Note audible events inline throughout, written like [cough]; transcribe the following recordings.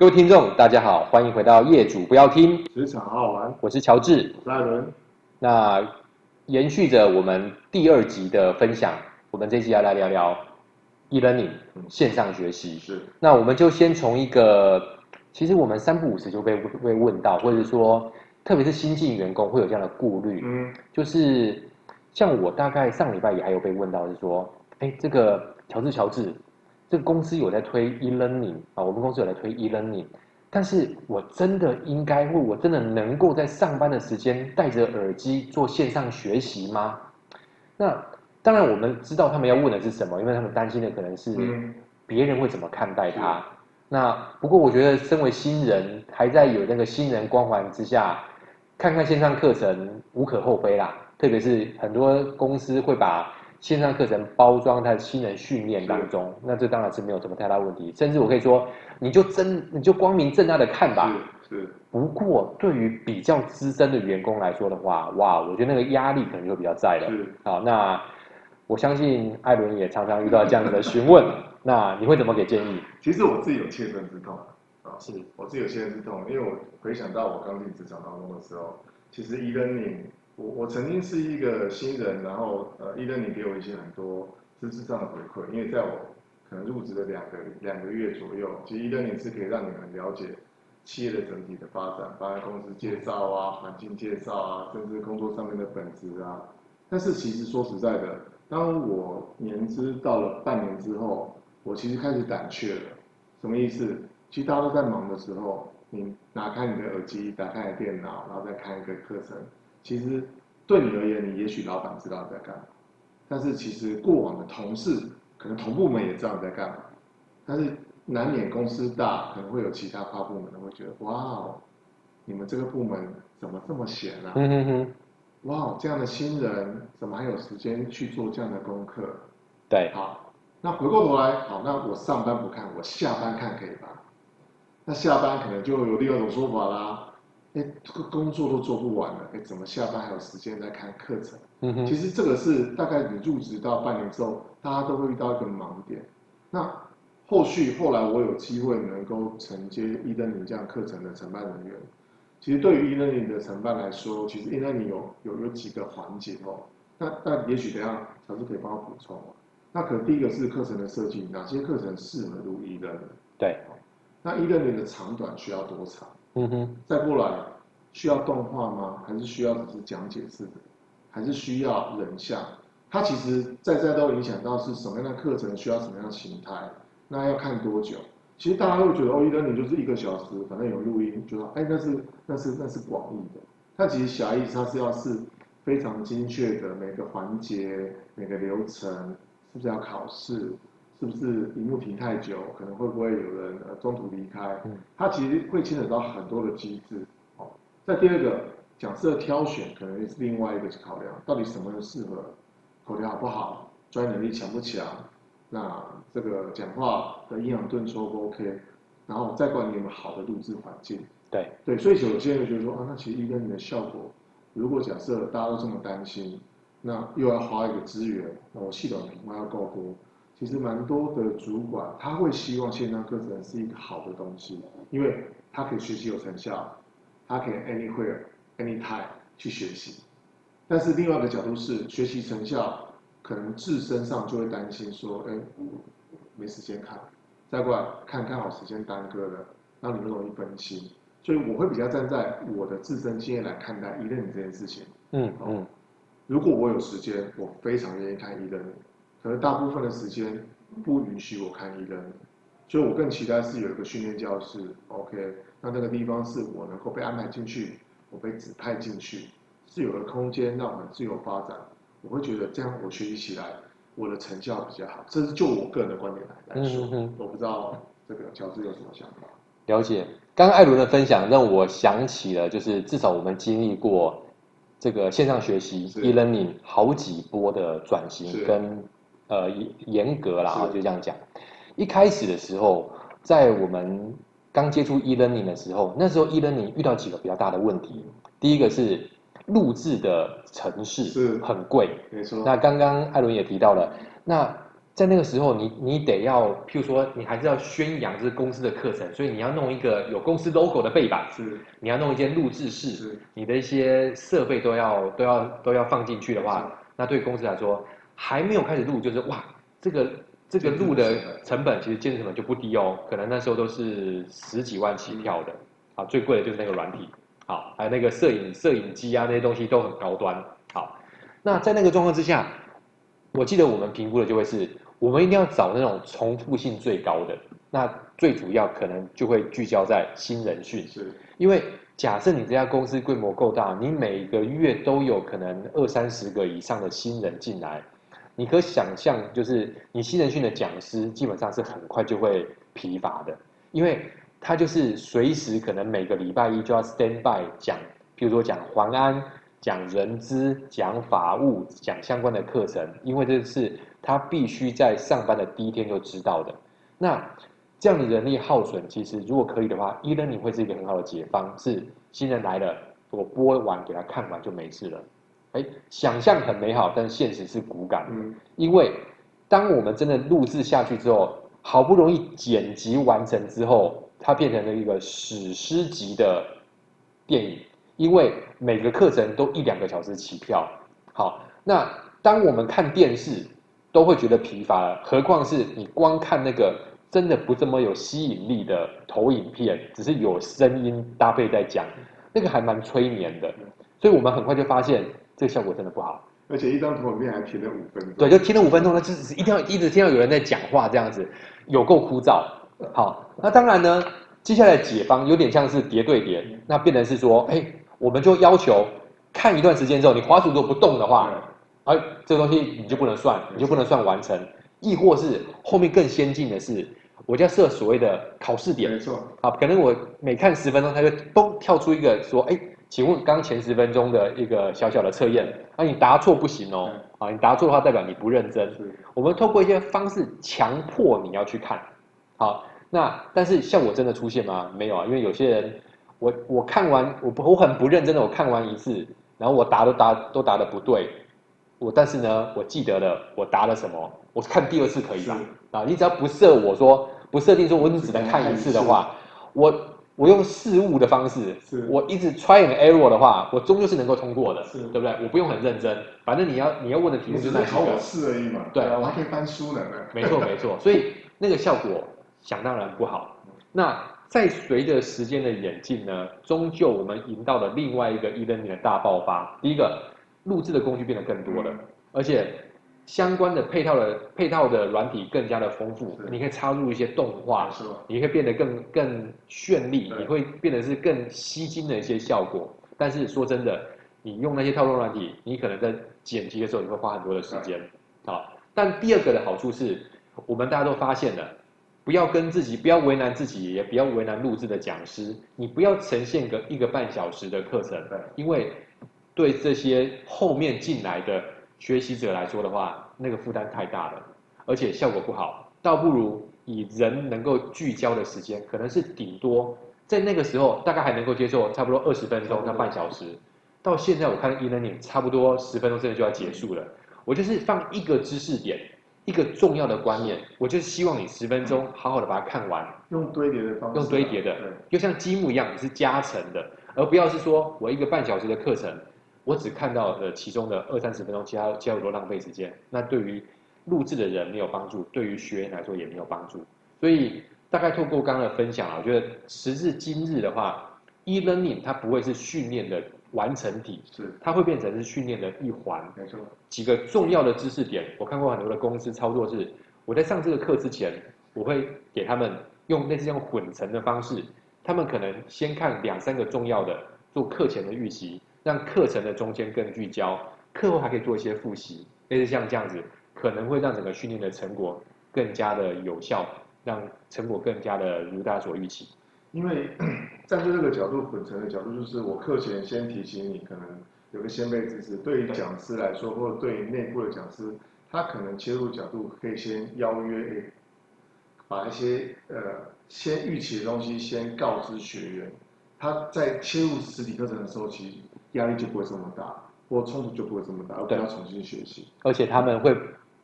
各位听众，大家好，欢迎回到业主不要听职场好好玩，我是乔治，我是艾伦。那延续着我们第二集的分享，我们这一集要来聊聊 e-learning 线上学习。是，那我们就先从一个，其实我们三不五时就被被问到，或者说，特别是新进员工会有这样的顾虑，嗯，就是像我大概上礼拜也还有被问到，是说，哎，这个乔治，乔治。这个公司有在推 e-learning 啊，我们公司有在推 e-learning，但是我真的应该，或我真的能够在上班的时间戴着耳机做线上学习吗？那当然我们知道他们要问的是什么，因为他们担心的可能是别人会怎么看待他。嗯、那不过我觉得，身为新人，还在有那个新人光环之下，看看线上课程无可厚非啦。特别是很多公司会把线上课程包装在新人训练当中，那这当然是没有什么太大问题。甚至我可以说，你就真你就光明正大的看吧。是。是不过，对于比较资深的员工来说的话，哇，我觉得那个压力可能就比较在了。是。好，那我相信艾伦也常常遇到这样子的询问。[laughs] 那你会怎么给建议？其实我自己有切身之痛啊，是我自己有切身之痛，因为我回想到我刚进职场当中的时候，其实 e-learning 我我曾经是一个新人，然后呃，e-learning 给我一些很多知识上的回馈，因为在我可能入职的两个两个月左右，其实 e-learning 是可以让你们了解企业的整体的发展，包括公司介绍啊、环境介绍啊，甚至工作上面的本质啊。但是其实说实在的，当我年资到了半年之后，我其实开始胆怯了。什么意思？其实大家都在忙的时候，你拿开你的耳机，打开你的电脑，然后再看一个课程。其实对你而言，你也许老板知道你在干嘛，但是其实过往的同事可能同部门也知道你在干嘛，但是难免公司大，可能会有其他跨部门的会觉得，哇哦，你们这个部门怎么这么闲啊？哇，这样的新人怎么还有时间去做这样的功课？对，好，那回过头来，好，那我上班不看，我下班看可以吧？那下班可能就有另外一种说法啦。哎，这个工作都做不完了，哎，怎么下班还有时间在看课程？嗯哼，其实这个是大概你入职到半年之后，大家都会遇到一个盲点。那后续后来我有机会能够承接 e-learning 这样课程的承办人员，其实对于 e-learning 的承办来说，其实 e-learning 有有有几个环节哦。那那也许等下乔治可以帮我补充。那可能第一个是课程的设计，哪些课程适合入 e-learning？对。那 e-learning 的长短需要多长？嗯哼，再过来需要动画吗？还是需要只是讲解式的？还是需要人像？它其实在在都影响到是什么样的课程需要什么样的形态？那要看多久？其实大家会觉得哦，e-learning 就是一个小时，反正有录音，就说哎，那是那是那是广义的。它其实狭义，它是要是非常精确的每个环节、每个流程，是不是要考试？是不是荧幕停太久，可能会不会有人呃中途离开？它其实会牵扯到很多的机制。哦，在第二个讲师的挑选，可能也是另外一个考量，到底什么人适合，口条好不好，专业能力强不强？那这个讲话的抑扬顿挫不 OK？然后再管你有没有好的录制环境。对对，所以有些人觉得说啊，那其实 e-learning 的效果，如果假设大家都这么担心，那又要花一个资源，那我系统的品牌要够多。其实蛮多的主管，他会希望线上课程是一个好的东西，因为他可以学习有成效，他可以 anywhere anytime 去学习。但是另外一个角度是，学习成效可能自身上就会担心说，哎，没时间看，再过来看看好时间耽搁了，让你们容易分心。所以我会比较站在我的自身经验来看待 e-learning 这件事情。嗯嗯，如果我有时间，我非常愿意看 e-learning。可能大部分的时间不允许我看 e-learning，所以我更期待是有一个训练教室，OK，那那个地方是我能够被安排进去，我被指派进去，是有个空间让我们自由发展，我会觉得这样我学习起来我的成效比较好，这是就我个人的观点来来说，我不知道这个乔治有什么想法。了解，刚刚艾伦的分享让我想起了，就是至少我们经历过这个线上学习是。E-learning 好几波的转型跟。呃，严格啦，就这样讲。一开始的时候，在我们刚接触 e-learning 的时候，那时候 e-learning 遇到几个比较大的问题。第一个是录制的程式很贵，没错。那刚刚艾伦也提到了，那在那个时候你，你你得要，譬如说，你还是要宣扬这是公司的课程，所以你要弄一个有公司 logo 的背板，是，你要弄一间录制室，是，你的一些设备都要都要都要放进去的话，那对公司来说，还没有开始录，就是哇，这个这个录的成本其实建设成本就不低哦，可能那时候都是十几万起跳的，啊，最贵的就是那个软体，好，还有那个摄影摄影机啊那些东西都很高端，好，那在那个状况之下。我记得我们评估的就会是，我们一定要找那种重复性最高的，那最主要可能就会聚焦在新人训，是，因为假设你这家公司规模够大，你每个月都有可能二三十个以上的新人进来，你可想象，就是你新人训的讲师基本上是很快就会疲乏的，因为他就是随时可能每个礼拜一就要 stand by 讲，譬如说讲黄安。讲人资、讲法务、讲相关的课程，因为这是他必须在上班的第一天就知道的。那这样的人力耗损，其实如果可以的话，e-learning 会是一个很好的解方。是新人来了，我播完给他看完就没事了。哎，想象很美好，但现实是骨感。嗯，因为当我们真的录制下去之后，好不容易剪辑完成之后，它变成了一个史诗级的电影。因为每个课程都一两个小时起跳，好，那当我们看电视都会觉得疲乏了，何况是你光看那个真的不这么有吸引力的投影片，只是有声音搭配在讲，那个还蛮催眠的，所以我们很快就发现这个效果真的不好，而且一张投影片还停了五分钟，对，就停了五分钟，那就是一定要一直听到有人在讲话这样子，有够枯燥。好，那当然呢，接下来解方有点像是叠对叠，那变成是说，哎。我们就要求看一段时间之后，你滑鼠如果不动的话，哎，这个东西你就不能算，你就不能算完成。亦或是后面更先进的是，我就要设所谓的考试点。没错。啊，可能我每看十分钟，它就嘣跳出一个说，哎，请问刚前十分钟的一个小小的测验，那你答错不行哦。啊，你答错的话代表你不认真。我们透过一些方式强迫你要去看。好，那但是效果真的出现吗？没有啊，因为有些人。我我看完，我不我很不认真的，我看完一次，然后我答都答都答的不对，我但是呢，我记得了我答了什么，我看第二次可以吧？啊，你只要不设我说不设定说我只能看一次的话，我我用事物的方式，我一直 try and error 的话，我终究是能够通过的，对不对？我不用很认真，反正你要你要问的题目就是考我试而已嘛。对，我还可以翻书呢。没错没错，所以那个效果想当然不好。那。在随着时间的演进呢，终究我们迎到了另外一个 e-learning 的大爆发。第一个，录制的工具变得更多了，而且相关的配套的配套的软体更加的丰富。你可以插入一些动画，你会变得更更绚丽，你会变得是更吸睛的一些效果。但是说真的，你用那些套装软体，你可能在剪辑的时候你会花很多的时间。好，但第二个的好处是，我们大家都发现了。不要跟自己，不要为难自己，也不要为难录制的讲师。你不要呈现个一个半小时的课程，因为对这些后面进来的学习者来说的话，那个负担太大了，而且效果不好。倒不如以人能够聚焦的时间，可能是顶多在那个时候大概还能够接受，差不多二十分钟到半小时。到现在我看 e-learning 差不多十分钟真的就要结束了。我就是放一个知识点。一个重要的观念，我就是希望你十分钟好好的把它看完，用堆叠的方式，用堆叠的，就像积木一样，你是加成的，而不要是说我一个半小时的课程，我只看到了其中的二三十分钟，其他其他很多浪费时间，那对于录制的人没有帮助，对于学员来说也没有帮助。所以大概透过刚刚的分享啊，我觉得时至今日的话，e-learning 它不会是训练的。完成体是，它会变成是训练的一环。没错，几个重要的知识点，我看过很多的公司操作是，我在上这个课之前，我会给他们用类似用混成的方式，他们可能先看两三个重要的，做课前的预习，让课程的中间更聚焦，课后还可以做一些复习，类似像这样子，可能会让整个训练的成果更加的有效，让成果更加的如大家所预期。因为 [clears throat] 站在这个角度，本层的角度就是我课前先提醒你，可能有个先备知识。对于讲师来说，或者对于内部的讲师，他可能切入角度可以先邀约，把一些呃先预期的东西先告知学员。他在切入实体课程的时候，其实压力就不会这么大，或冲突就不会这么大，而不要重新学习。而且他们会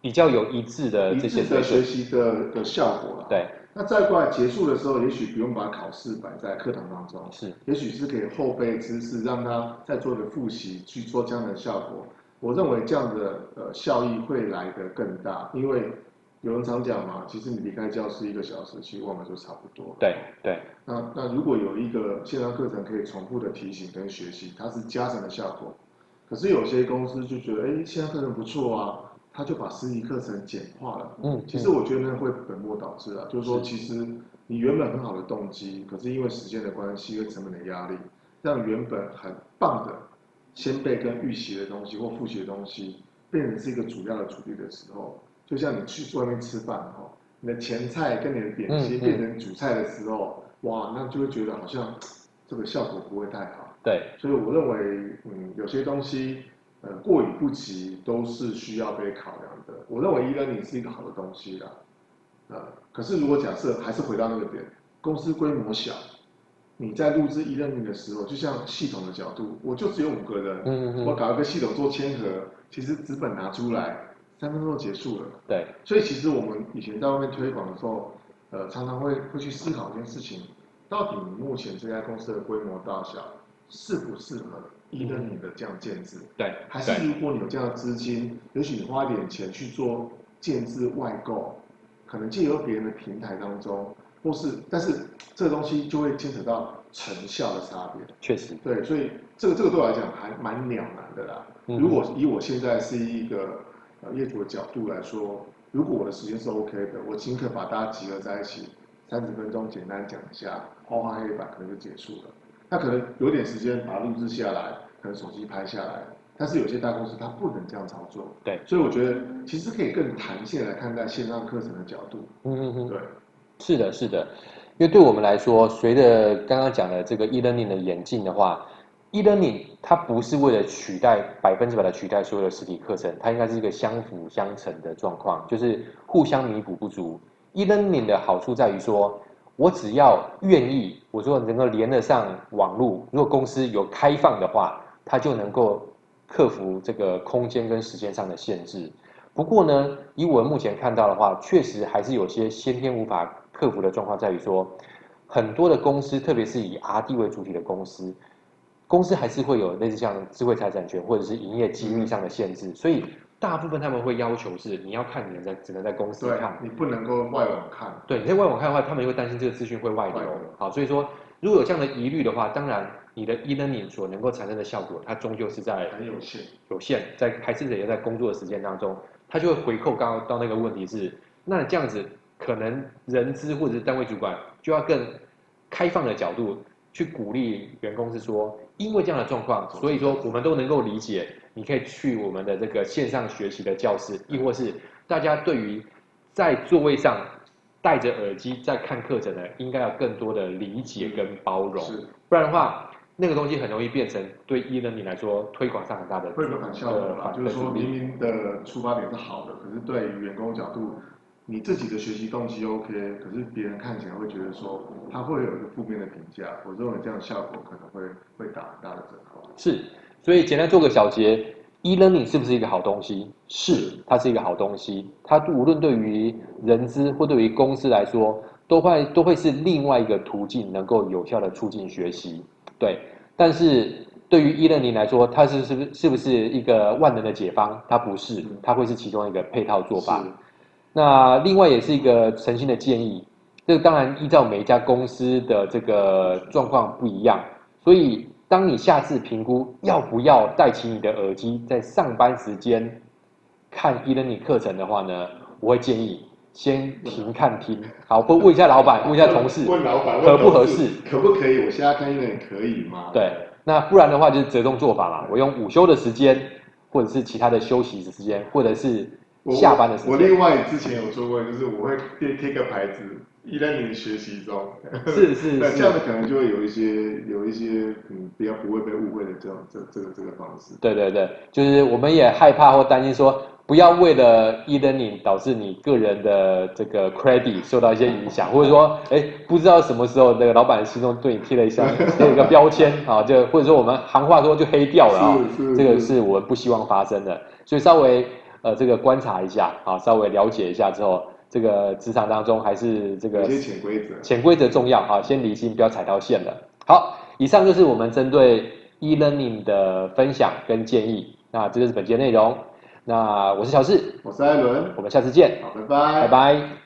比较有一致的这些的学习的的效果了。对。那再过来结束的时候，也许不用把考试摆在课堂当中，是，也许是可以后备知识，让他再做个复习，去做这样的效果。我认为这样的呃效益会来得更大，因为有人常讲嘛，其实你离开教室一个小时，其实忘了就差不多了。对对。那那如果有一个线上课程可以重复的提醒跟学习，它是加成的效果。可是有些公司就觉得，哎，线上课程不错啊。他就把实体课程简化了。嗯，其实我觉得那会本末倒置啊。就是说，其实你原本很好的动机，可是因为时间的关系跟成本的压力，让原本很棒的先备跟预习的东西或复习的东西，变成是一个主要的主力的时候，就像你去外面吃饭哈，你的前菜跟你的点心变成主菜的时候，哇，那就会觉得好像这个效果不会太好。对，所以我认为，嗯，有些东西。呃，过与不及都是需要被考量的。我认为 e-learning 是一个好的东西啦。呃，可是如果假设还是回到那个点，公司规模小，你在录制 e-learning 的时候，就像系统的角度，我就只有五个人，嗯嗯，我搞一个系统做签合，其实资本拿出来，三分钟就结束了。对。所以其实我们以前在外面推广的时候，呃，常常会会去思考一件事情，到底你目前这家公司的规模大小适不适合？e-learning 的这样建制，对，还是如果你有这样的资金，也许你花一点钱去做建制外购，可能借由别人的平台当中，或是，但是这个东西就会牵扯到成效的差别。确实，对，所以这个这个对我来讲还蛮两难的啦。嗯、如果以我现在是一个呃业主的角度来说，如果我的时间是 OK 的，我尽可把大家集合在一起，三十分钟简单讲一下，画画黑板可能就结束了。那可能有点时间把它录制下来，可能手机拍下来，但是有些大公司它不能这样操作。对，所以我觉得其实可以更弹性来看待线上课程的角度。嗯嗯嗯，对，是的，是的，因为对我们来说，随着刚刚讲的这个 e-learning 的演进的话，e-learning 它不是为了取代百分之百的取代所有的实体课程，它应该是一个相辅相成的状况，就是互相弥补不足。e-learning 的好处在于说。我只要愿意，我说能够连得上网络，如果公司有开放的话，它就能够克服这个空间跟时间上的限制。不过呢，以我目前看到的话，确实还是有些先天无法克服的状况，在于说，很多的公司，特别是以 R&D 为主体的公司，公司还是会有类似像智慧财产权或者是营业机密上的限制，所以。大部分他们会要求是你要看，你能在只能在公司看，你不能够外网看。对，你在外网看的话，他们又会担心这个资讯会外流。好，所以说如果有这样的疑虑的话，当然你的 e-learning 所能够产生的效果，它终究是在很有限，有限，在还是也在工作的时间当中，他就会回扣刚刚到那个问题是，那这样子可能人资或者是单位主管就要更开放的角度去鼓励员工是说，因为这样的状况，所以说我们都能够理解。你可以去我们的这个线上学习的教室，亦或是大家对于在座位上戴着耳机在看课程的，应该要更多的理解跟包容。是，不然的话，那个东西很容易变成对 e-learning 来说推广上很大的会有反效果吧？就是说明明的出发点是好的，可是对于员工角度，你自己的学习动机 OK，可是别人看起来会觉得说他会有一个负面的评价。我认为这样效果可能会会打很大的折扣。是。所以简单做个小结，e-learning 是不是一个好东西？是，它是一个好东西。它无论对于人资或对于公司来说，都会都会是另外一个途径，能够有效的促进学习。对，但是对于 e-learning 来说，它是是不是是不是一个万能的解方？它不是，它会是其中一个配套做法。那另外也是一个诚心的建议，这个当然依照每一家公司的这个状况不一样，所以。当你下次评估要不要戴起你的耳机在上班时间看 e-learning 课程的话呢，我会建议先停看听，好，不问一下老板，问一下同事，问老板合不合适，可不可以？我现在看 e-learning 可以吗？对，那不然的话就是折中做法嘛，我用午休的时间，或者是其他的休息的时间，或者是下班的时间。我另外之前有说过，就是我会贴贴个牌子。e-learning 学习中，是 [laughs] 是，那这样子可能就会有一些有一些嗯比较不会被误会的这种这这个这个方式。对对对，就是我们也害怕或担心说，不要为了 e-learning 导致你个人的这个 credit 受到一些影响，或者说哎不知道什么时候那个老板心中对你贴了一下贴了一个标签啊，就或者说我们行话说就黑掉了啊，这个是我们不希望发生的，所以稍微。呃这个观察一下啊，稍微了解一下之后，这个职场当中还是这个有些潜规则，潜规则重要啊，先理清，不要踩到线了。好，以上就是我们针对 e-learning 的分享跟建议。那这就是本节内容。那我是小智，我是艾伦，我们下次见。好，拜拜，拜拜。